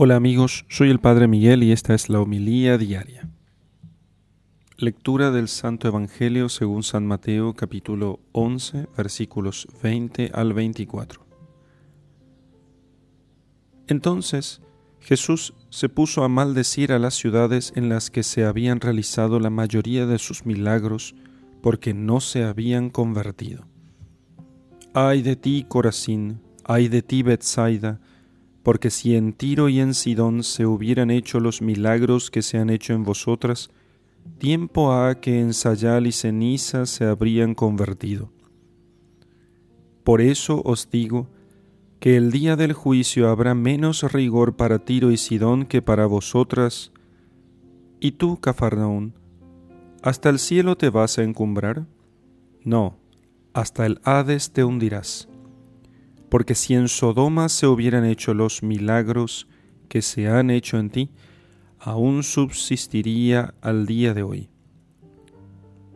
Hola amigos, soy el Padre Miguel y esta es la homilía diaria. Lectura del Santo Evangelio según San Mateo capítulo 11 versículos 20 al 24. Entonces Jesús se puso a maldecir a las ciudades en las que se habían realizado la mayoría de sus milagros porque no se habían convertido. Ay de ti, Corazín, ay de ti, Bethsaida, porque si en Tiro y en Sidón se hubieran hecho los milagros que se han hecho en vosotras, tiempo ha que en Sayal y ceniza se habrían convertido. Por eso os digo que el día del juicio habrá menos rigor para Tiro y Sidón que para vosotras. ¿Y tú, Cafarnaún, hasta el cielo te vas a encumbrar? No, hasta el Hades te hundirás porque si en Sodoma se hubieran hecho los milagros que se han hecho en ti, aún subsistiría al día de hoy.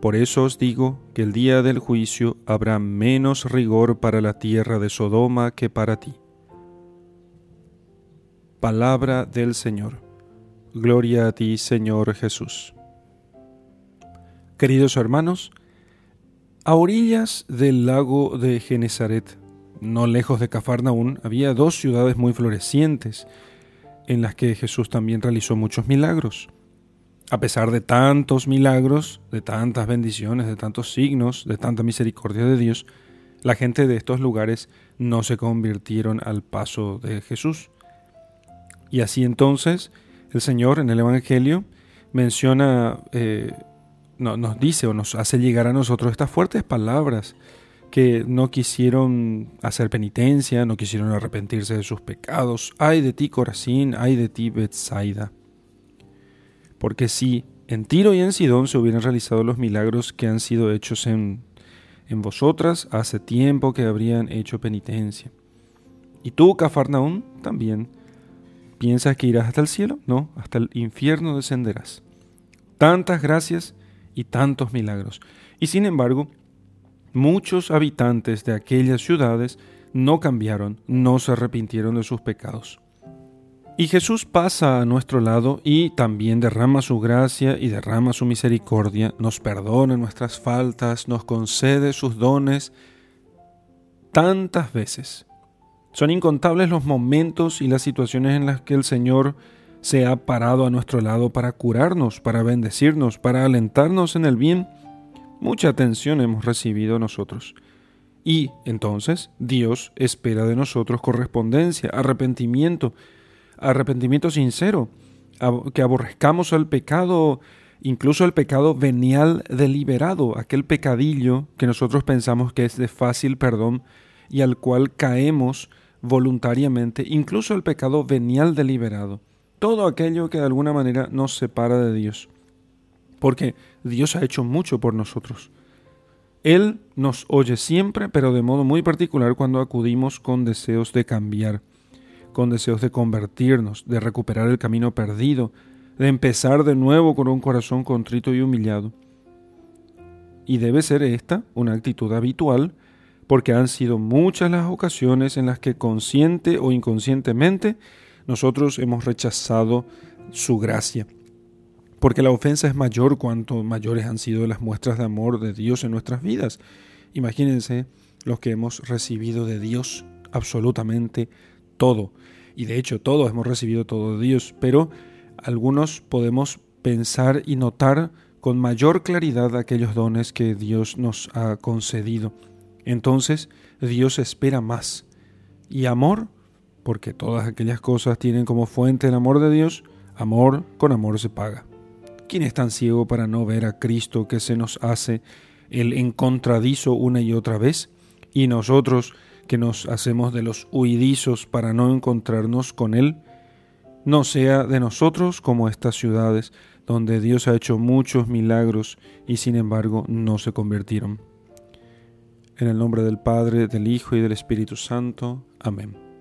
Por eso os digo que el día del juicio habrá menos rigor para la tierra de Sodoma que para ti. Palabra del Señor. Gloria a ti, Señor Jesús. Queridos hermanos, a orillas del lago de Genezaret, no lejos de Cafarnaún, había dos ciudades muy florecientes, en las que Jesús también realizó muchos milagros. A pesar de tantos milagros, de tantas bendiciones, de tantos signos, de tanta misericordia de Dios, la gente de estos lugares no se convirtieron al paso de Jesús. Y así entonces el Señor en el Evangelio menciona, eh, nos dice o nos hace llegar a nosotros estas fuertes palabras que no quisieron hacer penitencia, no quisieron arrepentirse de sus pecados. Ay de ti, Corazín, ay de ti, Bethsaida. Porque si en Tiro y en Sidón se hubieran realizado los milagros que han sido hechos en, en vosotras, hace tiempo que habrían hecho penitencia. Y tú, Cafarnaún, también. ¿Piensas que irás hasta el cielo? No, hasta el infierno descenderás. Tantas gracias y tantos milagros. Y sin embargo, muchos habitantes de aquellas ciudades no cambiaron, no se arrepintieron de sus pecados. Y Jesús pasa a nuestro lado y también derrama su gracia y derrama su misericordia, nos perdona nuestras faltas, nos concede sus dones tantas veces. Son incontables los momentos y las situaciones en las que el Señor se ha parado a nuestro lado para curarnos, para bendecirnos, para alentarnos en el bien mucha atención hemos recibido nosotros. Y entonces Dios espera de nosotros correspondencia, arrepentimiento, arrepentimiento sincero, que aborrezcamos al pecado, incluso el pecado venial deliberado, aquel pecadillo que nosotros pensamos que es de fácil perdón y al cual caemos voluntariamente, incluso el pecado venial deliberado, todo aquello que de alguna manera nos separa de Dios porque Dios ha hecho mucho por nosotros. Él nos oye siempre, pero de modo muy particular cuando acudimos con deseos de cambiar, con deseos de convertirnos, de recuperar el camino perdido, de empezar de nuevo con un corazón contrito y humillado. Y debe ser esta una actitud habitual, porque han sido muchas las ocasiones en las que consciente o inconscientemente nosotros hemos rechazado su gracia porque la ofensa es mayor cuanto mayores han sido las muestras de amor de Dios en nuestras vidas. Imagínense los que hemos recibido de Dios absolutamente todo. Y de hecho todos hemos recibido todo de Dios, pero algunos podemos pensar y notar con mayor claridad aquellos dones que Dios nos ha concedido. Entonces Dios espera más. Y amor, porque todas aquellas cosas tienen como fuente el amor de Dios, amor con amor se paga. ¿Quién es tan ciego para no ver a Cristo que se nos hace el encontradizo una y otra vez? Y nosotros que nos hacemos de los huidizos para no encontrarnos con Él, no sea de nosotros como estas ciudades donde Dios ha hecho muchos milagros y sin embargo no se convirtieron. En el nombre del Padre, del Hijo y del Espíritu Santo. Amén.